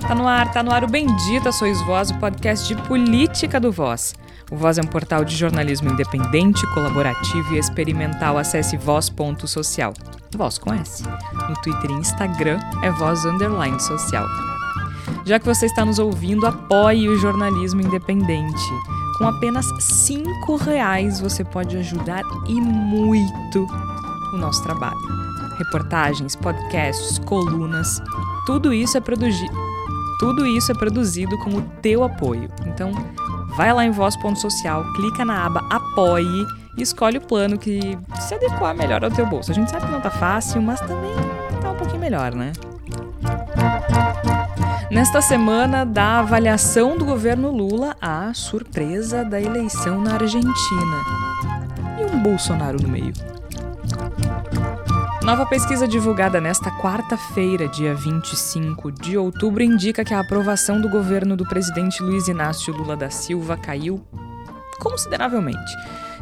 Tá no ar, tá no ar o Bendita Sois Voz, o podcast de política do Voz. O Voz é um portal de jornalismo independente, colaborativo e experimental. Acesse voz.social. Voz com S. No Twitter e Instagram é voz underline social. Já que você está nos ouvindo, apoie o jornalismo independente. Com apenas cinco reais você pode ajudar e muito o nosso trabalho. Reportagens, podcasts, colunas, tudo isso é produzido. Tudo isso é produzido com o teu apoio. Então, vai lá em voz.social, clica na aba Apoie e escolhe o plano que se adequar melhor ao teu bolso. A gente sabe que não tá fácil, mas também tá um pouquinho melhor, né? Nesta semana da avaliação do governo Lula, a surpresa da eleição na Argentina. E um Bolsonaro no meio. Nova pesquisa divulgada nesta quarta-feira, dia 25 de outubro, indica que a aprovação do governo do presidente Luiz Inácio Lula da Silva caiu consideravelmente.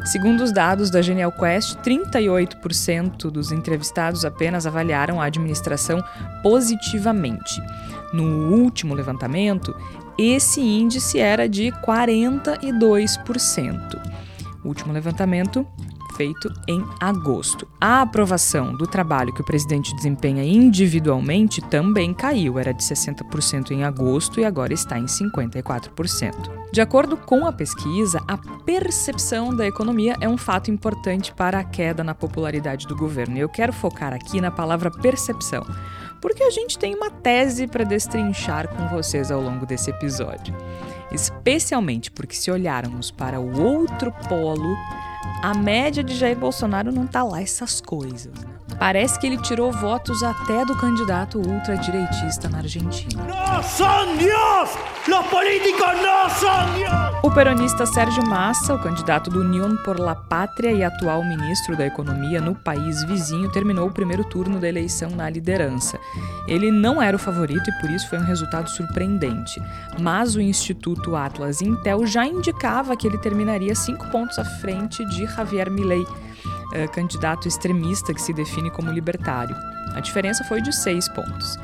Segundo os dados da Genial Quest, 38% dos entrevistados apenas avaliaram a administração positivamente. No último levantamento, esse índice era de 42%. O último levantamento feito em agosto. A aprovação do trabalho que o presidente desempenha individualmente também caiu, era de 60% em agosto e agora está em 54%. De acordo com a pesquisa, a percepção da economia é um fato importante para a queda na popularidade do governo. Eu quero focar aqui na palavra percepção, porque a gente tem uma tese para destrinchar com vocês ao longo desse episódio. Especialmente porque, se olharmos para o outro polo, a média de Jair Bolsonaro não tá lá essas coisas. Né? Parece que ele tirou votos até do candidato ultradireitista na Argentina. Não são Deus! Os políticos não são Deus! O peronista Sérgio Massa, o candidato do União por la Pátria e atual ministro da Economia no país vizinho, terminou o primeiro turno da eleição na liderança. Ele não era o favorito e por isso foi um resultado surpreendente. Mas o Instituto Atlas Intel já indicava que ele terminaria cinco pontos à frente de Javier Milei uh, candidato extremista que se define como libertário. A diferença foi de seis pontos.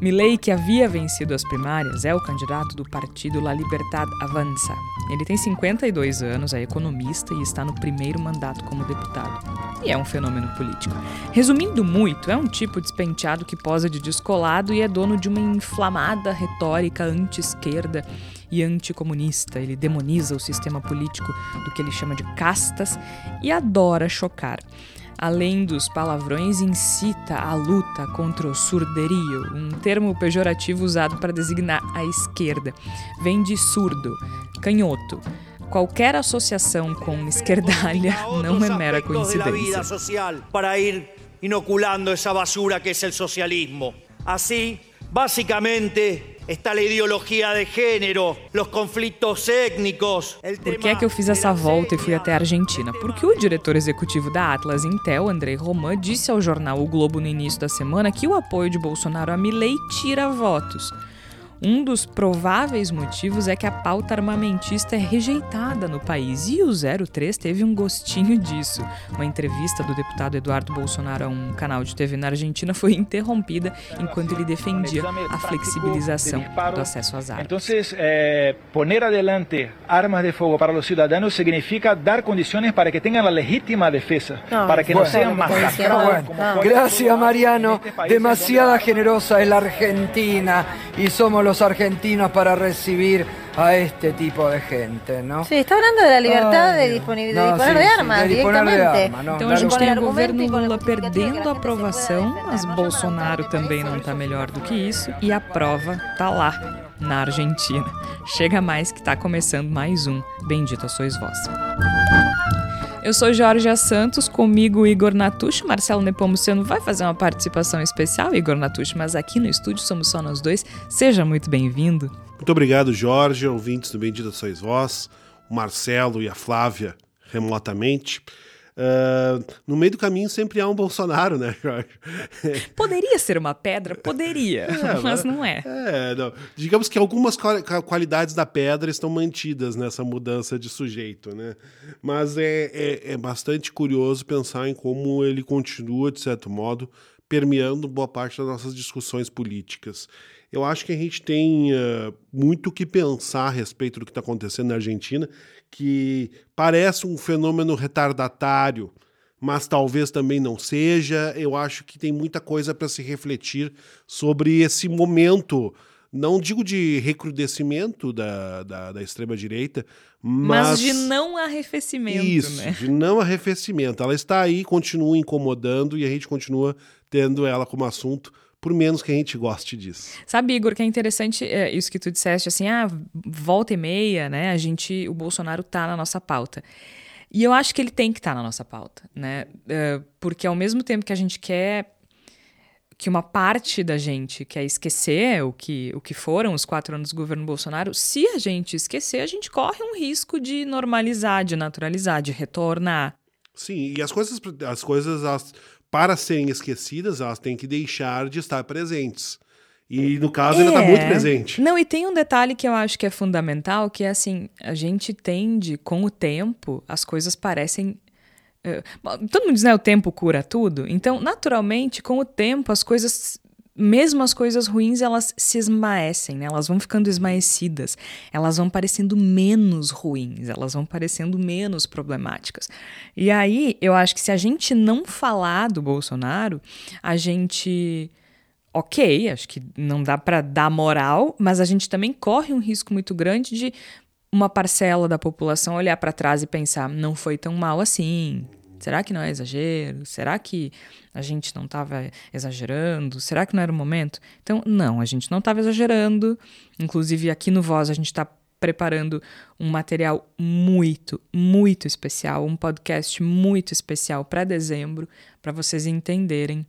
Milley, que havia vencido as primárias, é o candidato do partido La Libertad Avanza. Ele tem 52 anos, é economista e está no primeiro mandato como deputado. E é um fenômeno político. Resumindo muito, é um tipo despenteado que posa de descolado e é dono de uma inflamada retórica anti-esquerda e anticomunista. Ele demoniza o sistema político do que ele chama de castas e adora chocar. Além dos palavrões, incita a luta contra o surderio, um termo pejorativo usado para designar a esquerda. Vem de surdo, canhoto. Qualquer associação com esquerdalha não é mera coincidência. Para ir inoculando essa basura que é o socialismo. Assim, basicamente, está a ideologia de gênero, os conflitos étnicos. Por que é que eu fiz essa volta e fui até a Argentina? Porque o diretor executivo da Atlas Intel, Andrei Roman, disse ao jornal O Globo no início da semana que o apoio de Bolsonaro a Milley tira votos. Um dos prováveis motivos é que a pauta armamentista é rejeitada no país e o 03 teve um gostinho disso. Uma entrevista do deputado Eduardo Bolsonaro a um canal de TV na Argentina foi interrompida enquanto ele defendia a flexibilização do acesso às armas. Então, eh, poner adelante armas de fogo para os cidadãos significa dar condições para que tenham a legítima defesa, para que não sejam masacrados. Gracias, Mariano. Demasiada generosa é a Argentina e somos los argentinos para recibir a este tipo de gente, ¿no? Sí, está hablando de la libertad Ay, de, disponer, de disponer de armas de directamente. De arma, não. Então a gente tem o governo Lula perdendo a aprovação, mas Bolsonaro também não está melhor do que isso e a prova está lá na Argentina. Chega mais que está começando mais um Bendita Sois Vós. Eu sou Jorge Santos, comigo Igor Natucci. Marcelo Nepomuceno vai fazer uma participação especial, Igor Natucci, mas aqui no estúdio somos só nós dois. Seja muito bem-vindo. Muito obrigado, Jorge, ouvintes do Bendita Sois Vós, o Marcelo e a Flávia remotamente. Uh, no meio do caminho sempre há um Bolsonaro, né, Jorge? Poderia ser uma pedra? Poderia, é, mas não é. é não. Digamos que algumas qualidades da pedra estão mantidas nessa mudança de sujeito, né? Mas é, é, é bastante curioso pensar em como ele continua, de certo modo, permeando boa parte das nossas discussões políticas. Eu acho que a gente tem uh, muito o que pensar a respeito do que está acontecendo na Argentina, que parece um fenômeno retardatário, mas talvez também não seja. Eu acho que tem muita coisa para se refletir sobre esse momento não digo de recrudescimento da, da, da extrema-direita, mas... mas... de não arrefecimento. Isso, né? de não arrefecimento. Ela está aí, continua incomodando e a gente continua tendo ela como assunto, por menos que a gente goste disso. Sabe, Igor, que é interessante é, isso que tu disseste, assim, ah, volta e meia, né, a gente, o Bolsonaro tá na nossa pauta. E eu acho que ele tem que estar tá na nossa pauta, né, uh, porque ao mesmo tempo que a gente quer que uma parte da gente quer esquecer o que, o que foram os quatro anos do governo Bolsonaro, se a gente esquecer, a gente corre um risco de normalizar, de naturalizar, de retornar. Sim, e as coisas, as coisas as, para serem esquecidas, elas têm que deixar de estar presentes. E no caso, é. ainda está muito presente. Não, e tem um detalhe que eu acho que é fundamental, que é assim, a gente tende, com o tempo, as coisas parecem é, todo mundo diz, né? O tempo cura tudo. Então, naturalmente, com o tempo, as coisas mesmo as coisas ruins, elas se esmaecem, né? Elas vão ficando esmaecidas, elas vão parecendo menos ruins, elas vão parecendo menos problemáticas. E aí, eu acho que se a gente não falar do Bolsonaro, a gente ok, acho que não dá para dar moral, mas a gente também corre um risco muito grande de uma parcela da população olhar para trás e pensar: não foi tão mal assim. Será que não é exagero? Será que a gente não estava exagerando? Será que não era o momento? Então, não, a gente não estava exagerando. Inclusive, aqui no Voz, a gente está preparando um material muito, muito especial, um podcast muito especial para dezembro, para vocês entenderem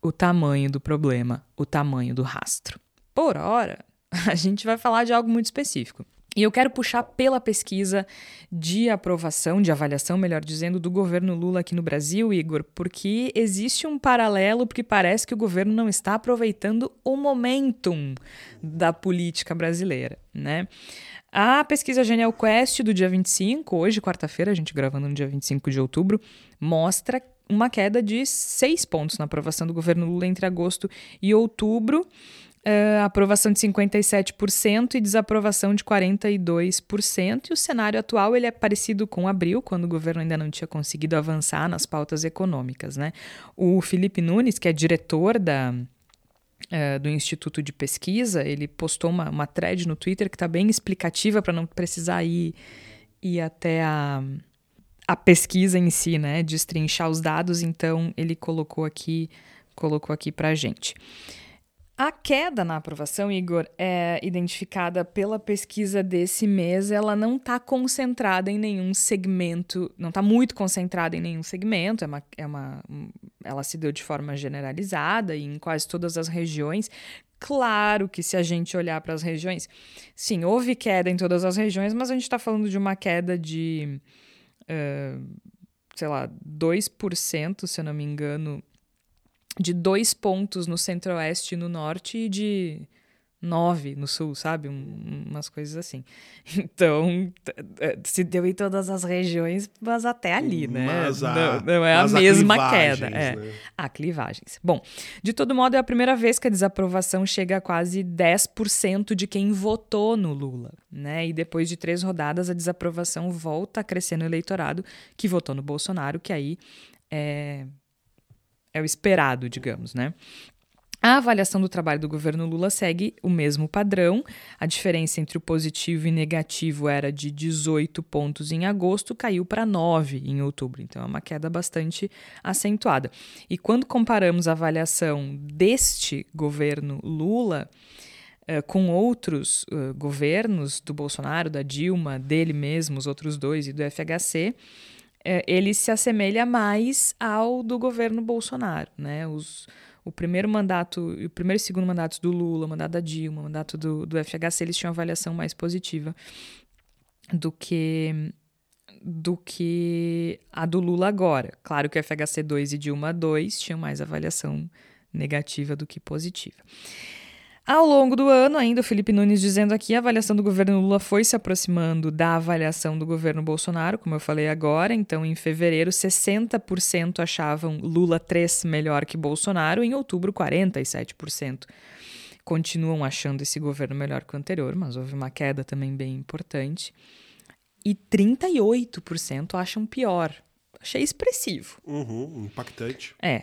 o tamanho do problema, o tamanho do rastro. Por hora, a gente vai falar de algo muito específico. E eu quero puxar pela pesquisa de aprovação, de avaliação, melhor dizendo, do governo Lula aqui no Brasil, Igor, porque existe um paralelo, porque parece que o governo não está aproveitando o momentum da política brasileira, né? A pesquisa Genial Quest do dia 25, hoje, quarta-feira, a gente gravando no dia 25 de outubro, mostra uma queda de seis pontos na aprovação do governo Lula entre agosto e outubro. Uh, aprovação de 57% e desaprovação de 42%. E o cenário atual ele é parecido com abril, quando o governo ainda não tinha conseguido avançar nas pautas econômicas. Né? O Felipe Nunes, que é diretor da, uh, do Instituto de Pesquisa, ele postou uma, uma thread no Twitter que está bem explicativa para não precisar ir, ir até a, a pesquisa em si, né? destrinchar os dados. Então, ele colocou aqui, colocou aqui para a gente. A queda na aprovação, Igor, é identificada pela pesquisa desse mês. Ela não está concentrada em nenhum segmento, não está muito concentrada em nenhum segmento. É uma, é uma, ela se deu de forma generalizada e em quase todas as regiões. Claro que se a gente olhar para as regiões, sim, houve queda em todas as regiões, mas a gente está falando de uma queda de, uh, sei lá, 2%, se eu não me engano, de dois pontos no centro-oeste e no norte e de nove no sul, sabe? Um, umas coisas assim. Então, se deu em todas as regiões, mas até ali, né? Mas a, não, não é a mesma queda. É. Né? Há clivagens. Bom, de todo modo, é a primeira vez que a desaprovação chega a quase 10% de quem votou no Lula, né? E depois de três rodadas, a desaprovação volta a crescer no eleitorado que votou no Bolsonaro, que aí é é o esperado, digamos, né? A avaliação do trabalho do governo Lula segue o mesmo padrão. A diferença entre o positivo e negativo era de 18 pontos em agosto, caiu para 9 em outubro. Então é uma queda bastante acentuada. E quando comparamos a avaliação deste governo Lula uh, com outros uh, governos do Bolsonaro, da Dilma, dele mesmo, os outros dois e do FHC, ele se assemelha mais ao do governo Bolsonaro, né? Os, o primeiro mandato, o primeiro e segundo mandatos do Lula, o mandato da Dilma, o mandato do, do FHC, eles tinham avaliação mais positiva do que do que a do Lula agora. Claro que o FHC 2 e Dilma 2 tinham mais avaliação negativa do que positiva. Ao longo do ano, ainda o Felipe Nunes dizendo aqui, a avaliação do governo Lula foi se aproximando da avaliação do governo Bolsonaro, como eu falei agora. Então, em fevereiro, 60% achavam Lula 3 melhor que Bolsonaro, em outubro, 47% continuam achando esse governo melhor que o anterior, mas houve uma queda também bem importante. E 38% acham pior. Achei expressivo. Uhum, impactante. É.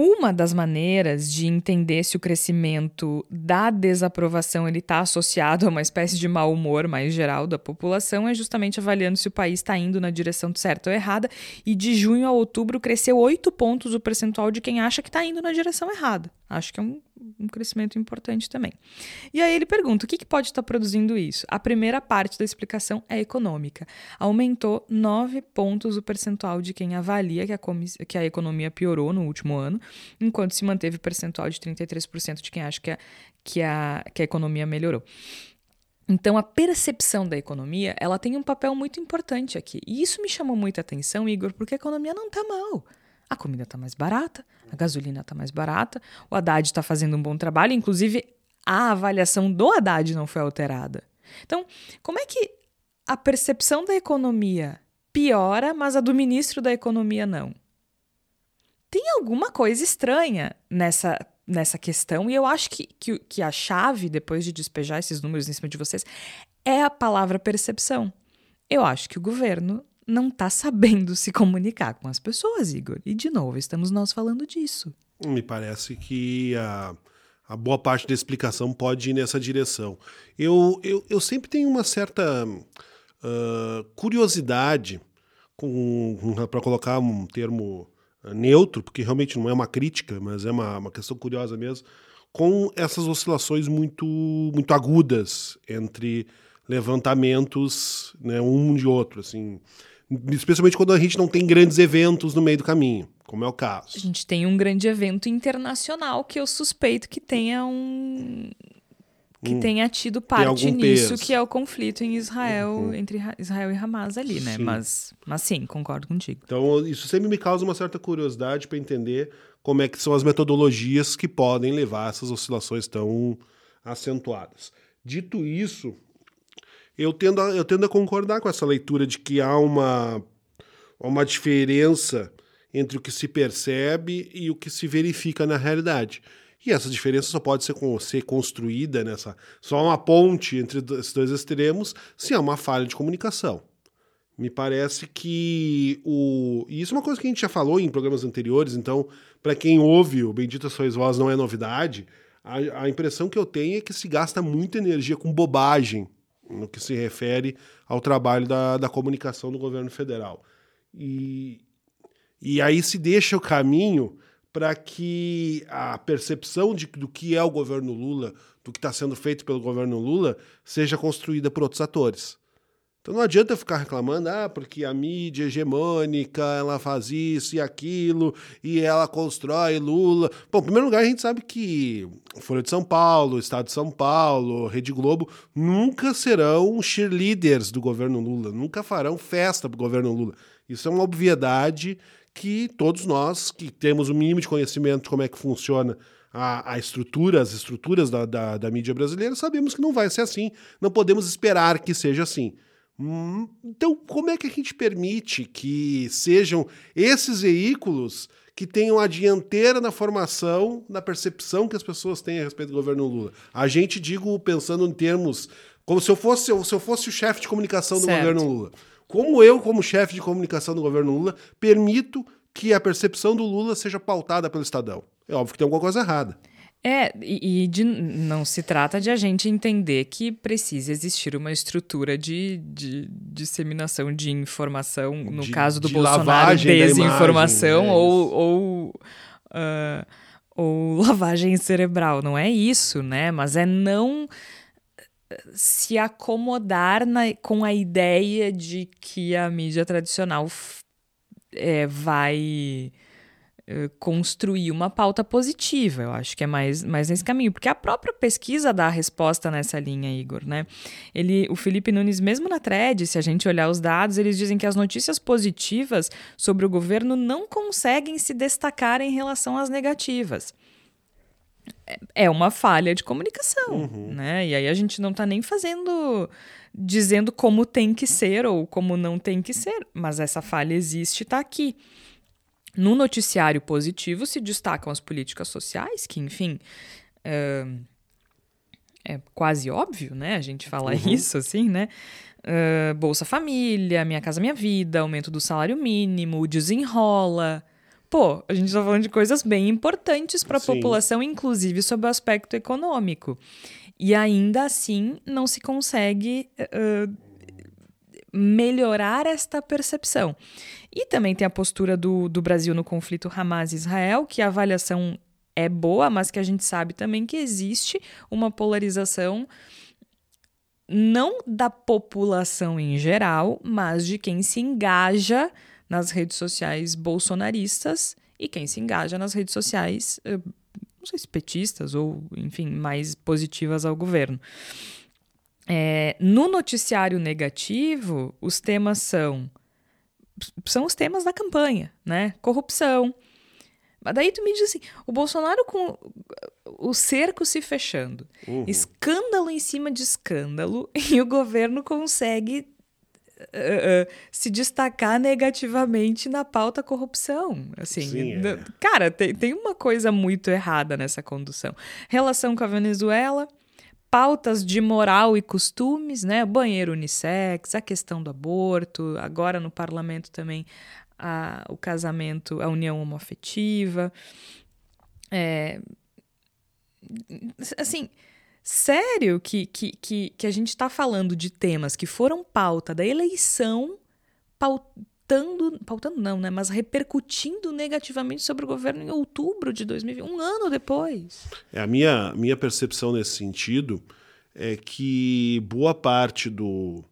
Uma das maneiras de entender se o crescimento da desaprovação ele está associado a uma espécie de mau humor mais geral da população é justamente avaliando se o país está indo na direção certa ou errada. E de junho a outubro cresceu 8 pontos o percentual de quem acha que está indo na direção errada. Acho que é um um crescimento importante também. E aí ele pergunta: o que, que pode estar produzindo isso? A primeira parte da explicação é econômica. Aumentou 9 pontos o percentual de quem avalia que a, que a economia piorou no último ano, enquanto se manteve o percentual de 33% de quem acha que a, que a, que a economia melhorou. Então, a percepção da economia, ela tem um papel muito importante aqui. E isso me chamou muita atenção, Igor, porque a economia não está mal. A comida está mais barata, a gasolina está mais barata, o Haddad está fazendo um bom trabalho, inclusive a avaliação do Haddad não foi alterada. Então, como é que a percepção da economia piora, mas a do ministro da Economia não? Tem alguma coisa estranha nessa, nessa questão, e eu acho que, que, que a chave, depois de despejar esses números em cima de vocês, é a palavra percepção. Eu acho que o governo não está sabendo se comunicar com as pessoas, Igor. E, de novo, estamos nós falando disso. Me parece que a, a boa parte da explicação pode ir nessa direção. Eu, eu, eu sempre tenho uma certa uh, curiosidade, para colocar um termo neutro, porque realmente não é uma crítica, mas é uma, uma questão curiosa mesmo, com essas oscilações muito, muito agudas entre levantamentos, né, um de outro, assim. Especialmente quando a gente não tem grandes eventos no meio do caminho, como é o caso. A gente tem um grande evento internacional que eu suspeito que tenha um que tenha tido parte nisso, peso. que é o conflito em Israel, uhum. entre Israel e Hamas ali, né? Sim. Mas, mas sim, concordo contigo. Então, isso sempre me causa uma certa curiosidade para entender como é que são as metodologias que podem levar a essas oscilações tão acentuadas. Dito isso, eu tendo, a, eu tendo a concordar com essa leitura de que há uma, uma diferença entre o que se percebe e o que se verifica na realidade. E essa diferença só pode ser, ser construída nessa. Só uma ponte entre esses dois extremos se há uma falha de comunicação. Me parece que o. E isso é uma coisa que a gente já falou em programas anteriores, então, para quem ouve o Bendita Sois Vós não é novidade, a, a impressão que eu tenho é que se gasta muita energia com bobagem no que se refere ao trabalho da, da comunicação do governo federal. E, e aí se deixa o caminho para que a percepção de, do que é o governo Lula, do que está sendo feito pelo governo Lula, seja construída por outros atores. Então não adianta ficar reclamando, ah, porque a mídia hegemônica, ela faz isso e aquilo, e ela constrói Lula. Bom, em primeiro lugar, a gente sabe que Folha de São Paulo, Estado de São Paulo, Rede Globo, nunca serão cheerleaders do governo Lula, nunca farão festa pro governo Lula. Isso é uma obviedade que todos nós, que temos o mínimo de conhecimento de como é que funciona a, a estrutura, as estruturas da, da, da mídia brasileira, sabemos que não vai ser assim, não podemos esperar que seja assim. Hum, então, como é que a gente permite que sejam esses veículos que tenham a dianteira na formação, na percepção que as pessoas têm a respeito do governo Lula? A gente, digo, pensando em termos. Como se eu fosse, se eu fosse o chefe de comunicação do certo. governo Lula. Como eu, como chefe de comunicação do governo Lula, permito que a percepção do Lula seja pautada pelo Estadão? É óbvio que tem alguma coisa errada. É, e, de, não se trata de a gente entender que precisa existir uma estrutura de, de disseminação de informação, no de, caso do de Bolsonaro, desinformação imagem, é ou, ou, uh, ou lavagem cerebral. Não é isso, né? Mas é não se acomodar na, com a ideia de que a mídia tradicional é, vai eh, construir uma pauta positiva. Eu acho que é mais, mais nesse caminho, porque a própria pesquisa dá a resposta nessa linha, Igor, né? Ele, o Felipe Nunes, mesmo na thread, se a gente olhar os dados, eles dizem que as notícias positivas sobre o governo não conseguem se destacar em relação às negativas. é uma falha de comunicação, uhum. né? E aí a gente não está nem fazendo dizendo como tem que ser ou como não tem que ser, mas essa falha existe está aqui. No noticiário positivo se destacam as políticas sociais, que, enfim, é, é quase óbvio, né? A gente fala uhum. isso assim, né? Uh, Bolsa Família, Minha Casa Minha Vida, aumento do salário mínimo, desenrola. Pô, a gente está falando de coisas bem importantes para a população, inclusive sob o aspecto econômico. E ainda assim não se consegue uh, melhorar esta percepção. E também tem a postura do, do Brasil no conflito Hamas-Israel, que a avaliação é boa, mas que a gente sabe também que existe uma polarização não da população em geral, mas de quem se engaja nas redes sociais bolsonaristas e quem se engaja nas redes sociais, eh, não sei se petistas ou, enfim, mais positivas ao governo. É, no noticiário negativo, os temas são são os temas da campanha, né? Corrupção. Mas daí tu me diz assim, o Bolsonaro com o cerco se fechando, uhum. escândalo em cima de escândalo, e o governo consegue Uh, uh, se destacar negativamente na pauta corrupção. Assim, Sim, é. cara, tem, tem uma coisa muito errada nessa condução. Relação com a Venezuela, pautas de moral e costumes, né? Banheiro unissex, a questão do aborto, agora no parlamento também a, o casamento, a união homoafetiva. É, assim, sério que, que, que, que a gente está falando de temas que foram pauta da eleição, pautando, pautando não, né? Mas repercutindo negativamente sobre o governo em outubro de 2020, um ano depois. É, a minha, minha percepção nesse sentido é que boa parte do,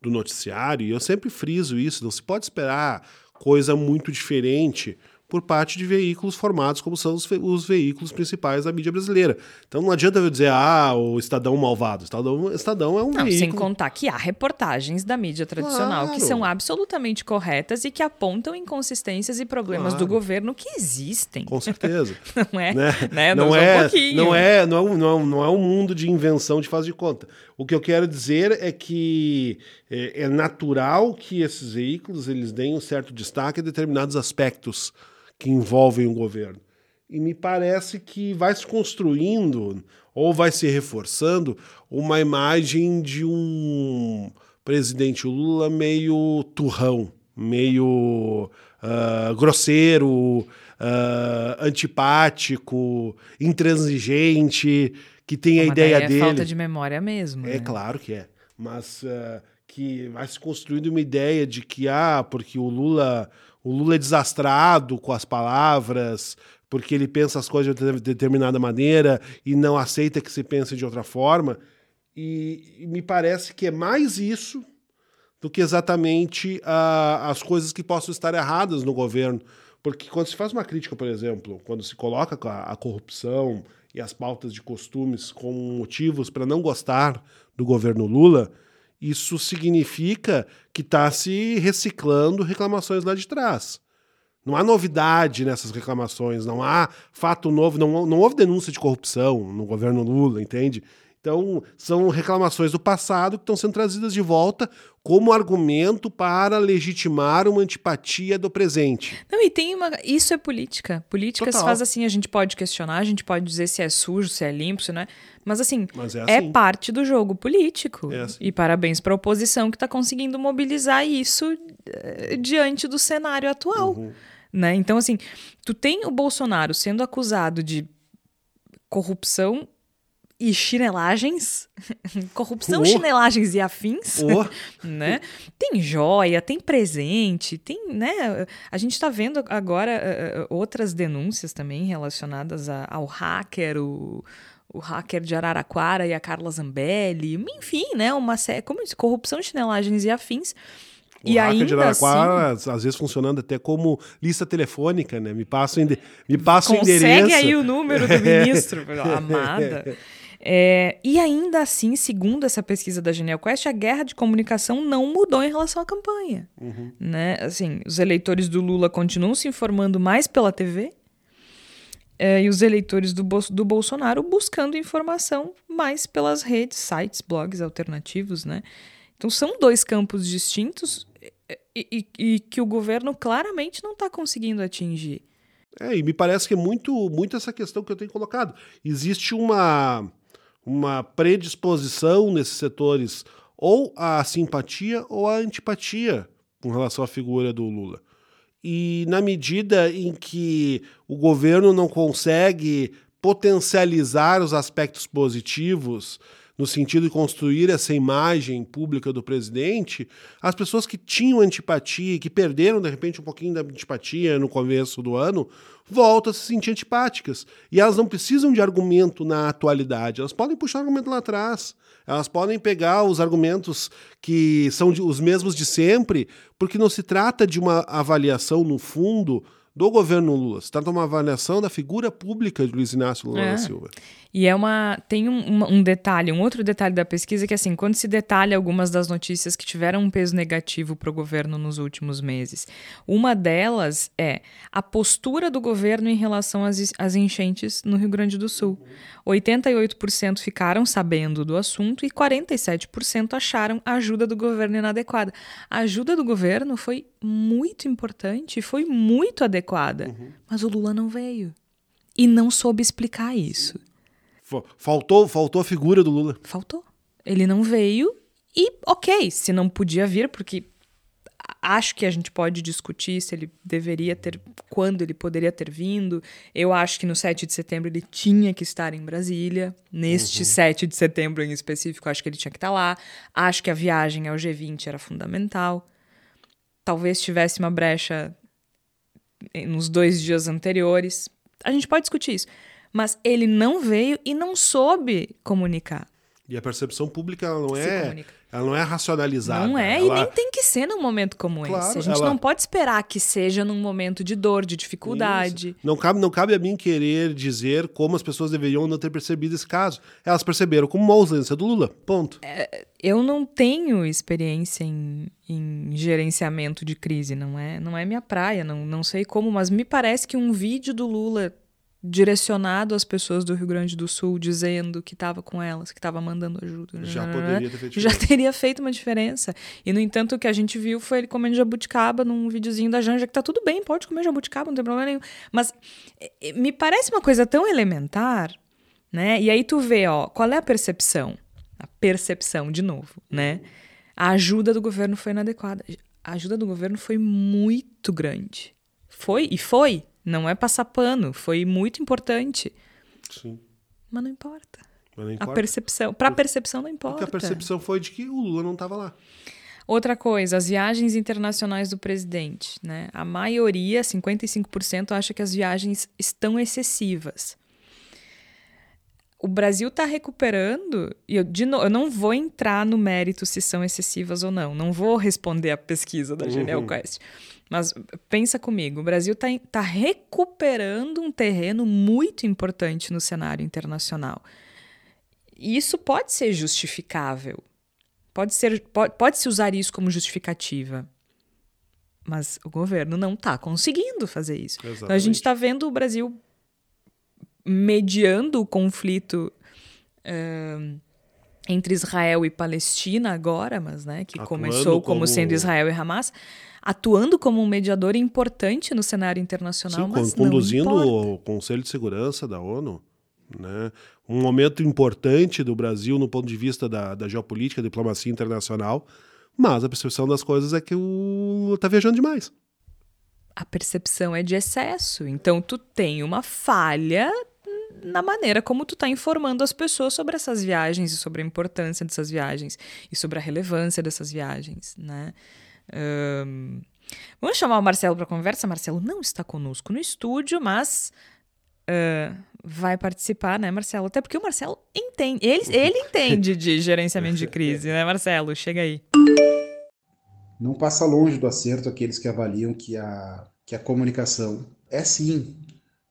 do noticiário, e eu sempre friso isso, não se pode esperar coisa muito diferente por parte de veículos formados como são os, os, veículos principais da mídia brasileira. Então não adianta eu dizer, ah, o Estadão malvado. O Estadão, Estadão é um não, veículo... Sem contar que há reportagens da mídia tradicional claro. que são absolutamente corretas e que apontam inconsistências e problemas claro. do governo que existem. Com certeza. não é? Né? né? Não, não, é, um não, é, não, é, não, é, não é um mundo de invenção de faz de conta. O que eu quero dizer é que é, é natural que esses veículos eles deem um certo destaque a determinados aspectos que envolvem o governo. E me parece que vai se construindo ou vai se reforçando uma imagem de um presidente Lula meio turrão, meio uh, grosseiro, uh, antipático, intransigente, que tem a ideia é dele. É falta de memória mesmo. É né? claro que é, mas uh, que vai se construindo uma ideia de que ah, porque o Lula o Lula é desastrado com as palavras, porque ele pensa as coisas de determinada maneira e não aceita que se pense de outra forma. E, e me parece que é mais isso do que exatamente uh, as coisas que possam estar erradas no governo. Porque quando se faz uma crítica, por exemplo, quando se coloca a, a corrupção e as pautas de costumes como motivos para não gostar do governo Lula, isso significa que está se reciclando reclamações lá de trás. Não há novidade nessas reclamações, não há fato novo, não, não houve denúncia de corrupção no governo Lula, entende? Então, são reclamações do passado que estão sendo trazidas de volta como argumento para legitimar uma antipatia do presente. Não, e tem uma. Isso é política. Política Total. se faz assim, a gente pode questionar, a gente pode dizer se é sujo, se é limpo, se não é. Mas assim, Mas é, é assim. é, parte do jogo político. É assim. E parabéns para a oposição que está conseguindo mobilizar isso uh, diante do cenário atual. Uhum. Né? Então, assim, tu tem o Bolsonaro sendo acusado de corrupção e chinelagens, corrupção, oh. chinelagens e afins, oh. né? Tem joia, tem presente, tem, né? A gente está vendo agora uh, outras denúncias também relacionadas a, ao hacker, o, o hacker de Araraquara e a Carla Zambelli, enfim, né? Uma série, como disse, corrupção, chinelagens e afins. O e hacker de Araraquara, assim, às vezes funcionando até como lista telefônica, né? Me passa, me passa o endereço. Consegue aí o número do ministro, amada. É, e ainda assim, segundo essa pesquisa da Genial Quest, a guerra de comunicação não mudou em relação à campanha. Uhum. Né? Assim, os eleitores do Lula continuam se informando mais pela TV. é, e os eleitores do, do Bolsonaro buscando informação mais pelas redes, sites, blogs alternativos, né? Então são dois campos distintos e, e, e que o governo claramente não está conseguindo atingir. É, e me parece que é muito, muito essa questão que eu tenho colocado. Existe uma, uma predisposição nesses setores ou à simpatia ou à antipatia com relação à figura do Lula. E na medida em que o governo não consegue potencializar os aspectos positivos no sentido de construir essa imagem pública do presidente, as pessoas que tinham antipatia e que perderam, de repente, um pouquinho da antipatia no começo do ano, voltam a se sentir antipáticas. E elas não precisam de argumento na atualidade, elas podem puxar argumento lá atrás. Elas podem pegar os argumentos que são os mesmos de sempre, porque não se trata de uma avaliação, no fundo, do governo Lula. Se trata de uma avaliação da figura pública de Luiz Inácio Lula é. da Silva. E é uma. Tem um, um, detalhe, um outro detalhe da pesquisa que, assim, quando se detalha algumas das notícias que tiveram um peso negativo para o governo nos últimos meses, uma delas é a postura do governo em relação às, às enchentes no Rio Grande do Sul. 88% ficaram sabendo do assunto e 47% acharam a ajuda do governo inadequada. A ajuda do governo foi muito importante, foi muito adequada, uhum. mas o Lula não veio. E não soube explicar isso. Faltou, faltou a figura do Lula. Faltou. Ele não veio e, ok, se não podia vir, porque acho que a gente pode discutir se ele deveria ter, quando ele poderia ter vindo. Eu acho que no 7 de setembro ele tinha que estar em Brasília. Neste uhum. 7 de setembro em específico, acho que ele tinha que estar lá. Acho que a viagem ao G20 era fundamental. Talvez tivesse uma brecha nos dois dias anteriores. A gente pode discutir isso mas ele não veio e não soube comunicar. E a percepção pública não é, ela não é racionalizada. Não é ela... e nem tem que ser num momento como claro, esse. A gente ela... não pode esperar que seja num momento de dor, de dificuldade. Isso. Não cabe, não cabe a mim querer dizer como as pessoas deveriam não ter percebido esse caso. Elas perceberam como uma ausência do Lula. Ponto. É, eu não tenho experiência em, em, gerenciamento de crise, não é, não é minha praia, não, não sei como, mas me parece que um vídeo do Lula direcionado às pessoas do Rio Grande do Sul, dizendo que estava com elas, que estava mandando ajuda. Já poderia ter feito Já teria feito uma diferença. E, no entanto, o que a gente viu foi ele comendo jabuticaba num videozinho da Janja, que tá tudo bem, pode comer jabuticaba, não tem problema nenhum. Mas me parece uma coisa tão elementar, né? E aí tu vê, ó, qual é a percepção? A percepção, de novo, né? A ajuda do governo foi inadequada. A ajuda do governo foi muito grande. Foi, e foi, não é passar pano, foi muito importante. Sim. Mas não importa. Mas não importa. A percepção, para a percepção não importa. Porque a percepção foi de que o Lula não estava lá. Outra coisa, as viagens internacionais do presidente, né? A maioria, 55%, acha que as viagens estão excessivas. O Brasil está recuperando, e eu, de no, eu não vou entrar no mérito se são excessivas ou não, não vou responder a pesquisa da Genial uhum. Quest. Mas pensa comigo, o Brasil está tá recuperando um terreno muito importante no cenário internacional. E isso pode ser justificável. Pode, ser, pode, pode se usar isso como justificativa. Mas o governo não está conseguindo fazer isso. Então a gente está vendo o Brasil mediando o conflito uh, entre Israel e Palestina agora, mas né, que Atuando começou como, como sendo Israel e Hamas atuando como um mediador importante no cenário internacional, Sim, mas conduzindo o Conselho de Segurança da ONU, né? Um momento importante do Brasil no ponto de vista da, da geopolítica, da diplomacia internacional, mas a percepção das coisas é que o está viajando demais. A percepção é de excesso, então tu tem uma falha na maneira como tu está informando as pessoas sobre essas viagens e sobre a importância dessas viagens e sobre a relevância dessas viagens, né? Um, vamos chamar o Marcelo para conversa. Marcelo não está conosco no estúdio, mas uh, vai participar, né, Marcelo? Até porque o Marcelo entende, ele, ele entende de gerenciamento de crise, né, Marcelo? Chega aí. Não passa longe do acerto aqueles que avaliam que a, que a comunicação é sim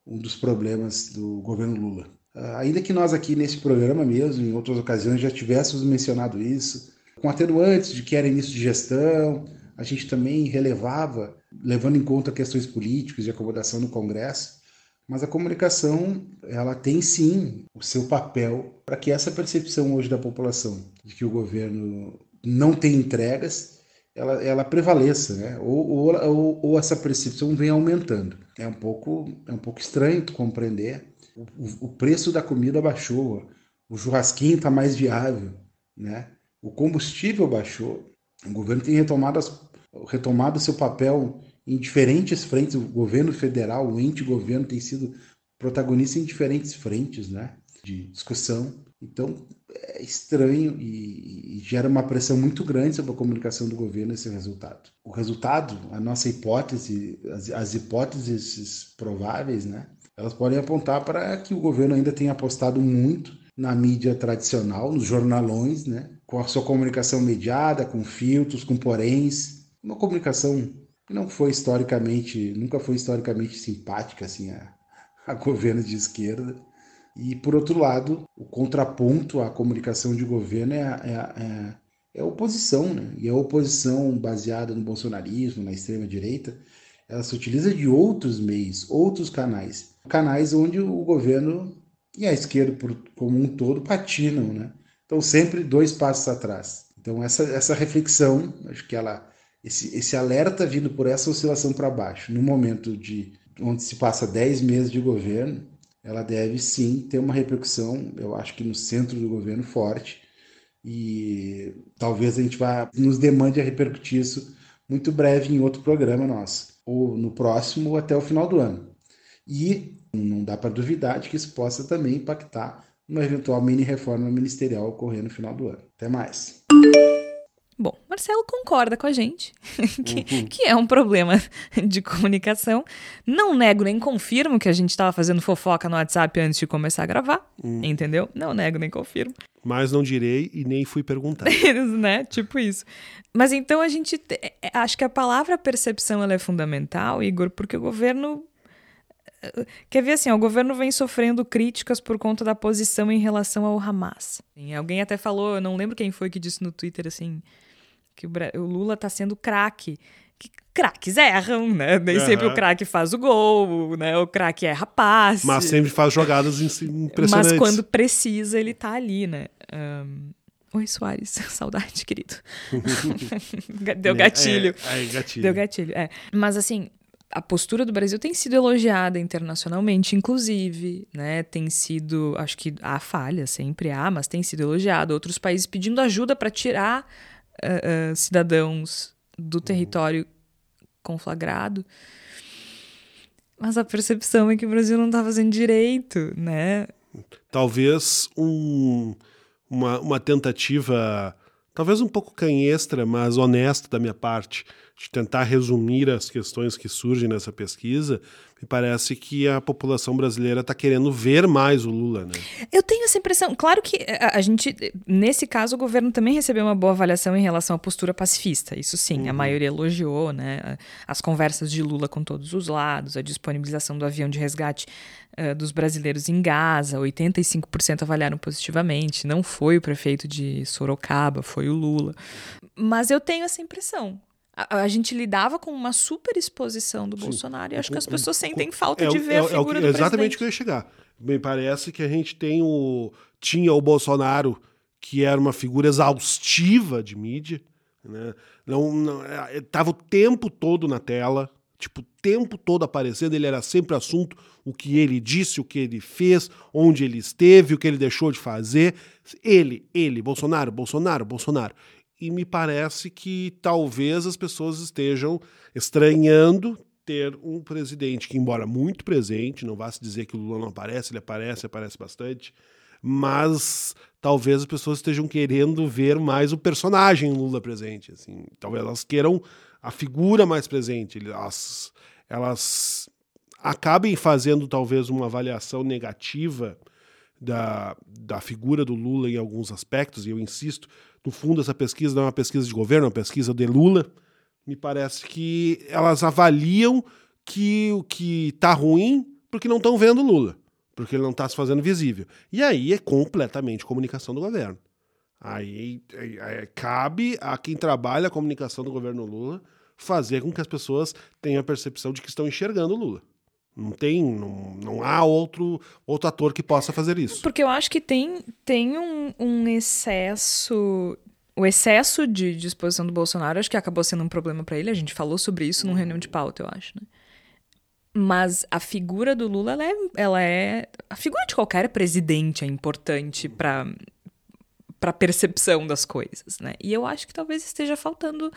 um dos problemas do governo Lula. Uh, ainda que nós aqui nesse programa mesmo, em outras ocasiões, já tivéssemos mencionado isso, com atenuantes de que era início de gestão, a gente também relevava, levando em conta questões políticas de acomodação no Congresso, Mas a comunicação, ela tem sim o seu papel para que essa percepção hoje da população de que o governo não tem entregas, ela, ela prevaleça, né? Ou, ou, ou, essa percepção vem aumentando. É um pouco, é um pouco estranho compreender. O, o preço da comida baixou, o churrasquinho está mais viável, né? O combustível baixou. O governo tem retomado, as, retomado seu papel em diferentes frentes. O governo federal, o ente governo tem sido protagonista em diferentes frentes, né? De discussão. Então é estranho e, e, gera uma pressão muito grande sobre a comunicação do governo esse resultado. O resultado, a nossa hipótese, as, as hipóteses prováveis, né? Elas podem apontar para que o governo ainda tenha apostado muito na mídia tradicional, nos jornalões, né? Com a sua comunicação mediada, com filtros, com poréns, uma comunicação que não foi historicamente, nunca foi historicamente simpática assim a, a governos de esquerda. E por outro lado, o contraponto à comunicação de governo é é é, é a oposição, né? E a oposição baseada no bolsonarismo, na extrema direita, ela se utiliza de outros meios, outros canais, canais onde o governo e a esquerda por, como um todo patinam, né? Então sempre dois passos atrás. Então essa, essa reflexão, acho que ela esse, esse alerta vindo por essa oscilação para baixo, no momento de onde se passa 10 meses de governo, ela deve sim ter uma repercussão, eu acho que no centro do governo forte, e talvez a gente vá nos demande a repercutir isso muito breve em outro programa nosso, ou no próximo ou até o final do ano. E não dá para duvidar de que isso possa também impactar uma eventual mini reforma ministerial ocorrer no final do ano. Até mais. Bom, Marcelo concorda com a gente que, uhum. que, é um problema de comunicação. Não nego nem confirmo que a gente estava fazendo fofoca no WhatsApp antes de começar a gravar, hum. entendeu? Não nego nem confirmo. Mas não direi e nem fui perguntar. né? Tipo isso. Mas então a gente. É, é, acho que a palavra percepção ela é fundamental, Igor, porque o governo Quer ver assim, ó, o governo vem sofrendo críticas por conta da posição em relação ao Hamas. Alguém até falou, eu não lembro quem foi que disse no Twitter assim, que o, o Lula tá sendo craque. Que craques erram, né? Nem uhum. sempre o craque faz o gol, né? O craque erra passe. Mas sempre faz jogadas impressionantes. Mas quando precisa, ele tá ali, né? Um... Oi, Soares. Saudade, querido. Deu gatilho. É, é, gatilho. Deu gatilho, é. Mas assim, a postura do Brasil tem sido elogiada internacionalmente, inclusive, né? Tem sido, acho que há falha, sempre há, mas tem sido elogiado. Outros países pedindo ajuda para tirar uh, uh, cidadãos do território conflagrado. Mas a percepção é que o Brasil não está fazendo direito, né? Talvez um, uma, uma tentativa, talvez um pouco canhestra, mas honesta da minha parte, de tentar resumir as questões que surgem nessa pesquisa, me parece que a população brasileira está querendo ver mais o Lula, né? Eu tenho essa impressão. Claro que a, eh, a, gente, nesse caso, o governo também recebeu uma boa avaliação em relação à postura pacifista. Isso sim, uhum. a maioria elogiou, né? As conversas de Lula com todos os lados, a disponibilização do avião de resgate uh, dos brasileiros em Gaza, 85% avaliaram positivamente. Não foi o prefeito de Sorocaba, foi o Lula. Mas eu tenho essa impressão a, a, gente lidava com uma super exposição do Sim. Bolsonaro e acho que as pessoas sentem falta é, de ver é, a figura é, é, é exatamente o que eu ia chegar. Me parece que a gente tem o tinha o Bolsonaro que era uma figura exaustiva de mídia, né? Não, não estava é, o tempo todo na tela, tipo, o tempo todo aparecendo, ele era sempre assunto, o que ele disse, o que ele fez, onde ele esteve, o que ele deixou de fazer. Ele, ele, Bolsonaro, Bolsonaro, Bolsonaro e me parece que talvez as pessoas estejam estranhando ter um presidente que, embora muito presente, não vá se dizer que o Lula não aparece, ele aparece, aparece bastante, mas talvez as pessoas estejam querendo ver mais o personagem Lula presente, assim, talvez elas queiram a figura mais presente, elas, elas acabem fazendo talvez uma avaliação negativa da, da figura do Lula em alguns aspectos, e eu insisto, no fundo, essa pesquisa não é uma pesquisa de governo, é uma pesquisa de Lula. Me parece que elas avaliam que o que está ruim porque não estão vendo Lula, porque ele não está se fazendo visível. E aí é completamente comunicação do governo. Aí, aí, aí, cabe a quem trabalha a comunicação do governo Lula fazer com que as pessoas tenham a percepção de que estão enxergando Lula. Não tem, não, não há outro, outro ator que possa fazer isso. Porque eu acho que tem, tem um, um excesso o excesso de disposição do Bolsonaro acho que acabou sendo um problema para ele. A gente falou sobre isso numa reunião de pauta, eu acho, né? Mas a figura do Lula, ela é, ela é a figura de qualquer presidente é importante para para percepção das coisas, né? E eu acho que talvez esteja faltando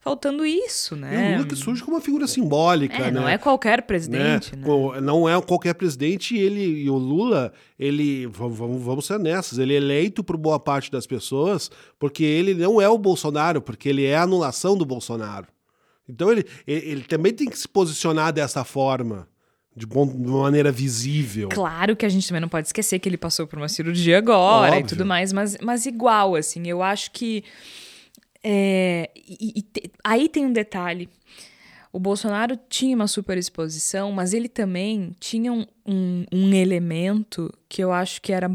faltando isso, né? E o Lula que surge como uma figura simbólica, é, né? Não é qualquer presidente, né? né? Não é qualquer presidente e ele e o Lula, ele vamos, vamos ser honestos, ele é eleito por boa parte das pessoas porque ele não é o Bolsonaro, porque ele é a anulação do Bolsonaro. Então ele, ele, ele também tem que se posicionar dessa forma de, bom, de uma maneira visível. Claro que a gente também não pode esquecer que ele passou por uma cirurgia agora Óbvio. e tudo mais, mas, mas igual, assim, eu acho que. É, e, e te, aí tem um detalhe. O Bolsonaro tinha uma super exposição, mas ele também tinha um, um, um elemento que eu acho que era